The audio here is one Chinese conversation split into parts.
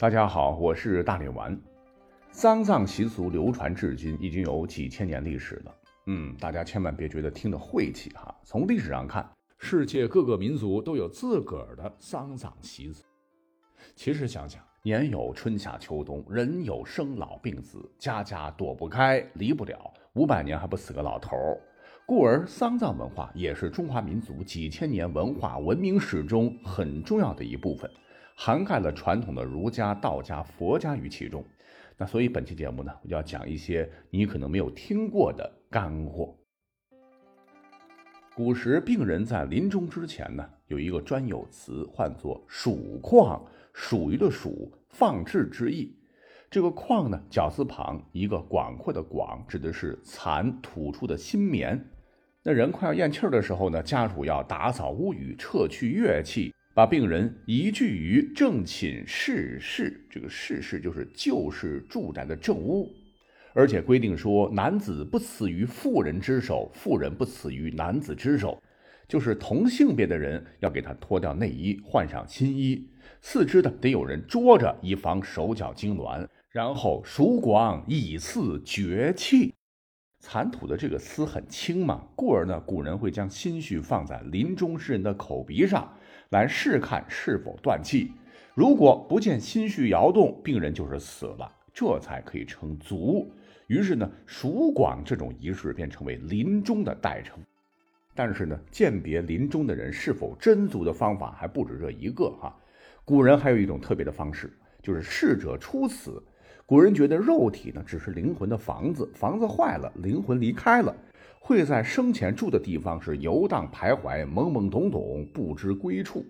大家好，我是大力丸。丧葬习俗流传至今已经有几千年历史了。嗯，大家千万别觉得听着晦气哈。从历史上看，世界各个民族都有自个儿的丧葬习俗。其实想想，年有春夏秋冬，人有生老病死，家家躲不开，离不了，五百年还不死个老头儿。故而，丧葬文化也是中华民族几千年文化文明史中很重要的一部分，涵盖了传统的儒家、道家、佛家于其中。那所以本期节目呢，我就要讲一些你可能没有听过的干货。古时病人在临终之前呢，有一个专有词，唤作“属况”，属于的属，放置之意。这个况呢，绞字旁一个广阔的广，指的是蚕吐出的新棉。那人快要咽气儿的时候呢，家属要打扫屋宇，撤去乐器，把病人移居于正寝室室。这个室室就是旧式住宅的正屋，而且规定说，男子不死于妇人之手，妇人不死于男子之手，就是同性别的人要给他脱掉内衣，换上新衣，四肢的得有人捉着，以防手脚痉挛，然后数光以赐绝气。残土的这个丝很轻嘛，故而呢，古人会将心绪放在临终之人的口鼻上，来试看是否断气。如果不见心绪摇动，病人就是死了，这才可以称卒。于是呢，数广这种仪式便成为临终的代称。但是呢，鉴别临终的人是否真足的方法还不止这一个哈。古人还有一种特别的方式，就是逝者初死。古人觉得肉体呢只是灵魂的房子，房子坏了，灵魂离开了，会在生前住的地方是游荡徘徊，懵懵懂懂，不知归处。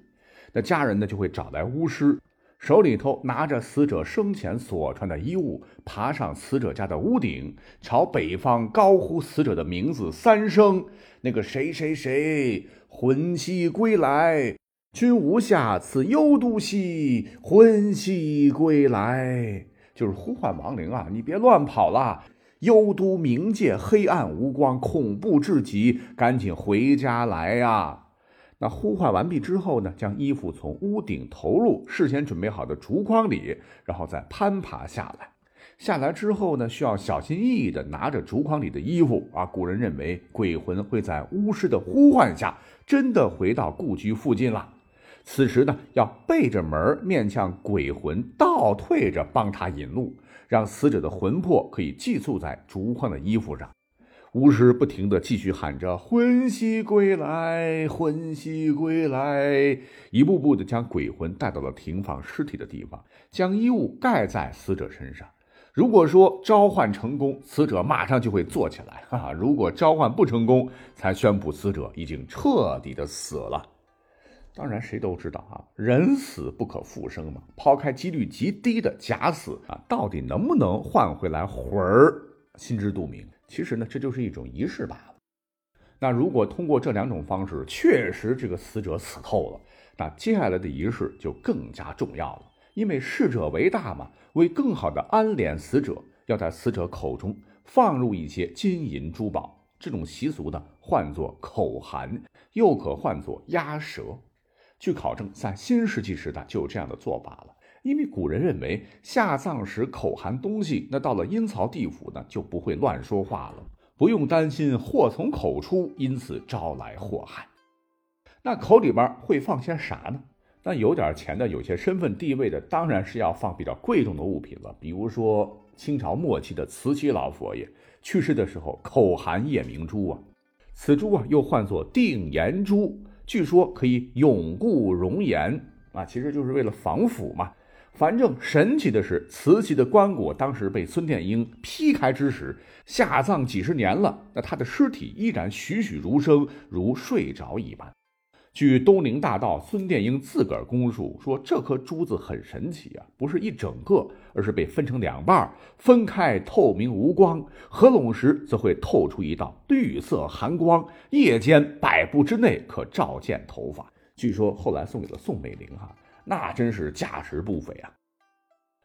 那家人呢就会找来巫师，手里头拿着死者生前所穿的衣物，爬上死者家的屋顶，朝北方高呼死者的名字三声：“那个谁谁谁，魂兮归来，君无下此幽都兮，魂兮归来。”就是呼唤亡灵啊！你别乱跑了，幽都冥界黑暗无光，恐怖至极，赶紧回家来呀！那呼唤完毕之后呢，将衣服从屋顶投入事先准备好的竹筐里，然后再攀爬下来。下来之后呢，需要小心翼翼地拿着竹筐里的衣服啊。古人认为，鬼魂会在巫师的呼唤下，真的回到故居附近了。此时呢，要背着门面向鬼魂，倒退着帮他引路，让死者的魂魄可以寄宿在竹筐的衣服上。巫师不停地继续喊着“魂兮归来，魂兮归来”，一步步地将鬼魂带到了停放尸体的地方，将衣物盖在死者身上。如果说召唤成功，死者马上就会坐起来；哈，如果召唤不成功，才宣布死者已经彻底的死了。当然，谁都知道啊，人死不可复生嘛。抛开几率极低的假死啊，到底能不能换回来魂儿，心知肚明。其实呢，这就是一种仪式罢了。那如果通过这两种方式，确实这个死者死透了，那接下来的仪式就更加重要了。因为逝者为大嘛，为更好的安敛死者，要在死者口中放入一些金银珠宝。这种习俗呢，唤作口含，又可唤作压舌。据考证，在新石器时代就有这样的做法了。因为古人认为下葬时口含东西，那到了阴曹地府呢就不会乱说话了，不用担心祸从口出，因此招来祸害。那口里边会放些啥呢？那有点钱的、有些身份地位的，当然是要放比较贵重的物品了。比如说清朝末期的慈禧老佛爷去世的时候，口含夜明珠啊，此珠啊又唤作定颜珠。据说可以永固容颜啊，其实就是为了防腐嘛。反正神奇的是，慈禧的棺椁当时被孙殿英劈开之时，下葬几十年了，那他的尸体依然栩栩如生，如睡着一般。据东陵大盗孙殿英自个儿供述说，这颗珠子很神奇啊，不是一整个，而是被分成两半，分开透明无光，合拢时则会透出一道绿色寒光，夜间百步之内可照见头发。据说后来送给了宋美龄，哈，那真是价值不菲啊。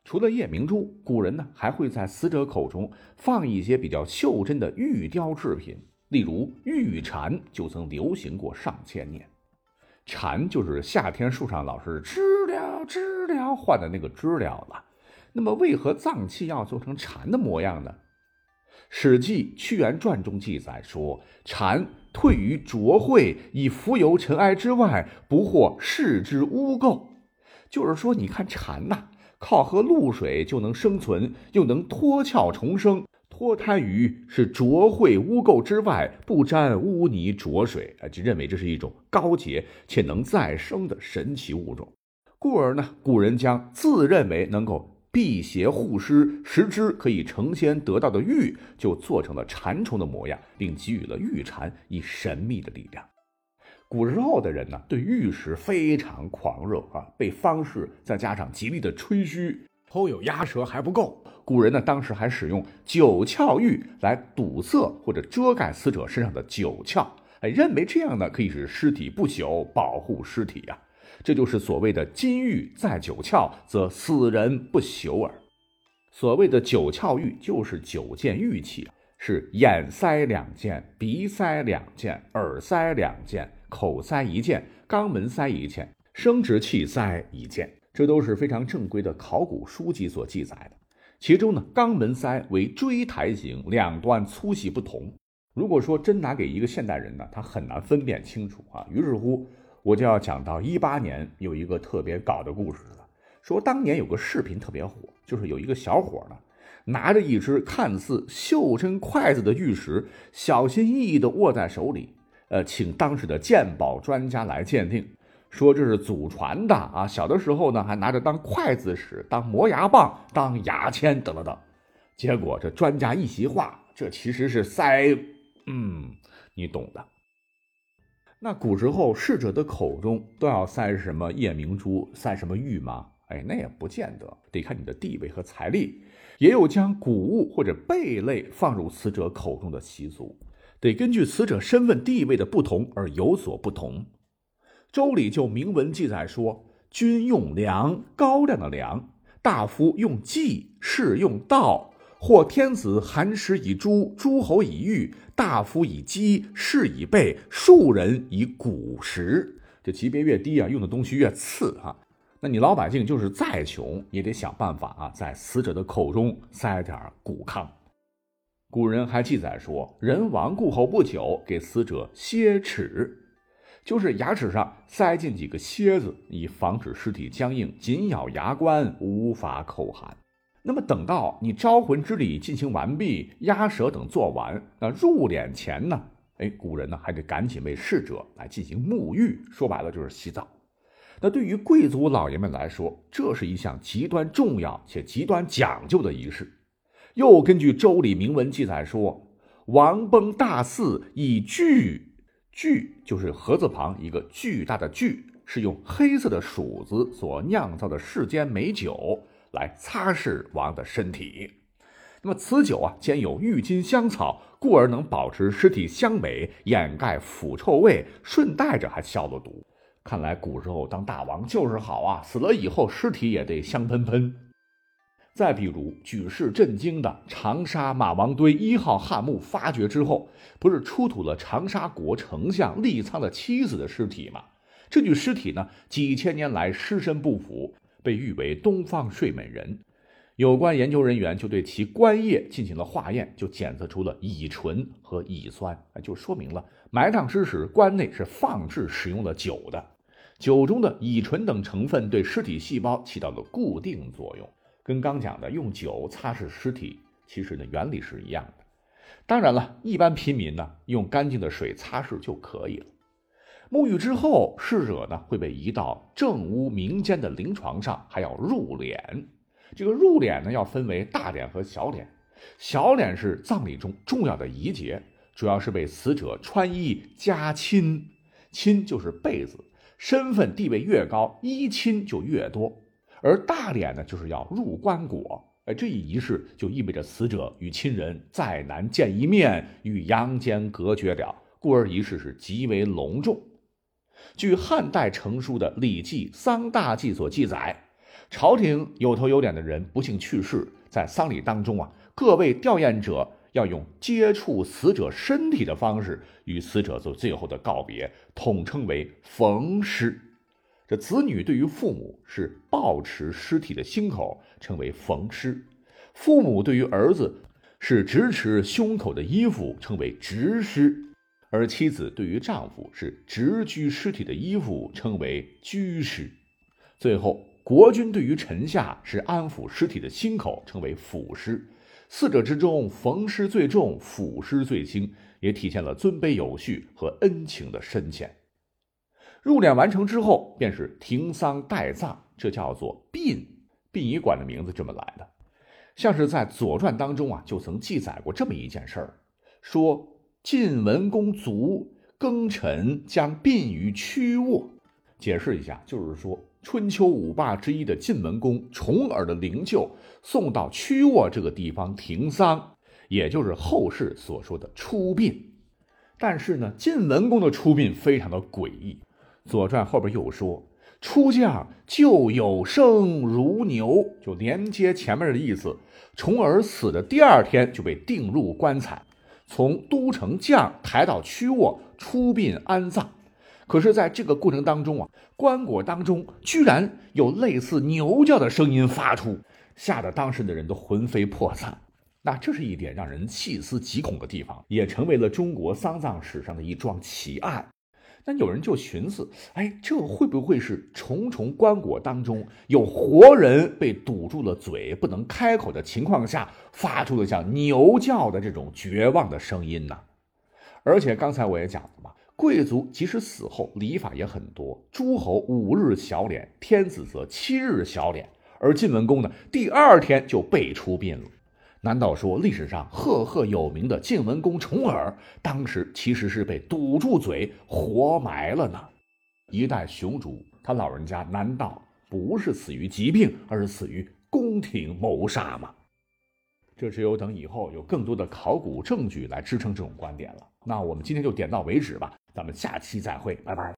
除了夜明珠，古人呢还会在死者口中放一些比较袖珍的玉雕制品，例如玉蝉，就曾流行过上千年。蝉就是夏天树上老是知了知了唤的那个知了了。那么，为何脏器要做成蝉的模样呢？《史记·屈原传》中记载说：“蝉退于浊秽，以浮游尘埃之外，不获世之污垢。”就是说，你看蝉呐，靠喝露水就能生存，又能脱壳重生。脱胎于是浊秽污垢之外，不沾污泥浊水啊，就认为这是一种高洁且能再生的神奇物种。故而呢，古人将自认为能够辟邪护尸、食之可以成仙得道的玉，就做成了蟾虫的模样，并给予了玉蝉以神秘的力量。古时候的人呢，对玉石非常狂热啊，被方士再加上极力的吹嘘，偷有鸭舌还不够。古人呢，当时还使用九窍玉来堵塞或者遮盖死者身上的九窍，哎，认为这样呢可以使尸体不朽，保护尸体呀。这就是所谓的“金玉在九窍，则死人不朽耳”。所谓的九窍玉，就是九件玉器，是眼塞两件，鼻塞两件，耳塞两件，口塞一件，肛门塞一件，生殖器塞一件。这都是非常正规的考古书籍所记载的。其中呢，肛门塞为锥台形，两端粗细不同。如果说真拿给一个现代人呢，他很难分辨清楚啊。于是乎，我就要讲到一八年有一个特别搞的故事了。说当年有个视频特别火，就是有一个小伙呢，拿着一只看似袖珍筷子的玉石，小心翼翼地握在手里，呃，请当时的鉴宝专家来鉴定。说这是祖传的啊，小的时候呢还拿着当筷子使，当磨牙棒，当牙签等等等。结果这专家一席话，这其实是塞，嗯，你懂的。那古时候逝者的口中都要塞什么夜明珠，塞什么玉吗？哎，那也不见得，得看你的地位和财力。也有将谷物或者贝类放入死者口中的习俗，得根据死者身份地位的不同而有所不同。周礼就明文记载说：“君用粮，高粱的粮；大夫用稷，士用稻。或天子寒食以猪，诸侯以玉，大夫以鸡，士以贝，庶人以谷食。这级别越低啊，用的东西越次啊。那你老百姓就是再穷，也得想办法啊，在死者的口中塞点谷糠。古人还记载说，人亡故后不久，给死者歇齿。”就是牙齿上塞进几个楔子，以防止尸体僵硬，紧咬牙关，无法口含。那么等到你招魂之礼进行完毕，压舌等做完，那入殓前呢？哎，古人呢还得赶紧为逝者来进行沐浴，说白了就是洗澡。那对于贵族老爷们来说，这是一项极端重要且极端讲究的仪式。又根据周礼铭文记载说，王崩大祀以具。巨就是禾字旁一个巨大的巨，是用黑色的黍子所酿造的世间美酒来擦拭王的身体。那么此酒啊，兼有郁金香草，故而能保持尸体香美，掩盖腐臭味，顺带着还消了毒。看来古时候当大王就是好啊，死了以后尸体也得香喷喷。再比如，举世震惊的长沙马王堆一号汉墓发掘之后，不是出土了长沙国丞相利苍的妻子的尸体吗？这具尸体呢，几千年来尸身不腐，被誉为东方睡美人。有关研究人员就对其棺液进行了化验，就检测出了乙醇和乙酸，就说明了埋葬之时棺内是放置使用了酒的，酒中的乙醇等成分对尸体细胞起到了固定作用。跟刚讲的用酒擦拭尸体，其实呢原理是一样的。当然了，一般平民呢用干净的水擦拭就可以了。沐浴之后，逝者呢会被移到正屋民间的灵床上，还要入殓。这个入殓呢要分为大殓和小殓。小殓是葬礼中重要的仪节，主要是为死者穿衣加亲，亲就是被子，身份地位越高，衣亲就越多。而大殓呢，就是要入棺椁，哎，这一仪式就意味着死者与亲人再难见一面，与阳间隔绝了，故而仪式是极为隆重。据汉代成书的《礼记·丧大记》所记载，朝廷有头有脸的人不幸去世，在丧礼当中啊，各位吊唁者要用接触死者身体的方式与死者做最后的告别，统称为“逢尸”。这子女对于父母是抱持尸体的心口，称为缝尸；父母对于儿子是直持胸口的衣服，称为直尸；而妻子对于丈夫是直居尸体的衣服，称为居尸。最后，国君对于臣下是安抚尸体的心口，称为抚尸。四者之中，缝尸最重，抚尸最轻，也体现了尊卑有序和恩情的深浅。入殓完成之后，便是停丧待葬，这叫做殡。殡仪馆的名字这么来的，像是在《左传》当中啊，就曾记载过这么一件事儿：说晋文公卒，庚辰将殡于曲沃。解释一下，就是说春秋五霸之一的晋文公重耳的灵柩送到曲沃这个地方停丧，也就是后世所说的出殡。但是呢，晋文公的出殡非常的诡异。《左传》后边又说：“出将就有生如牛”，就连接前面的意思。重耳死的第二天就被钉入棺材，从都城将抬到曲沃出殡安葬。可是，在这个过程当中啊，棺椁当中居然有类似牛叫的声音发出，吓得当时的人都魂飞魄散。那这是一点让人细思极恐的地方，也成为了中国丧葬史上的一桩奇案。那有人就寻思，哎，这会不会是重重棺椁当中有活人被堵住了嘴，不能开口的情况下，发出了像牛叫的这种绝望的声音呢？而且刚才我也讲了嘛，贵族即使死后礼法也很多，诸侯五日小殓，天子则七日小殓，而晋文公呢，第二天就被出殡了。难道说历史上赫赫有名的晋文公重耳，当时其实是被堵住嘴活埋了呢？一代雄主，他老人家难道不是死于疾病，而是死于宫廷谋杀吗？这只有等以后有更多的考古证据来支撑这种观点了。那我们今天就点到为止吧，咱们下期再会，拜拜。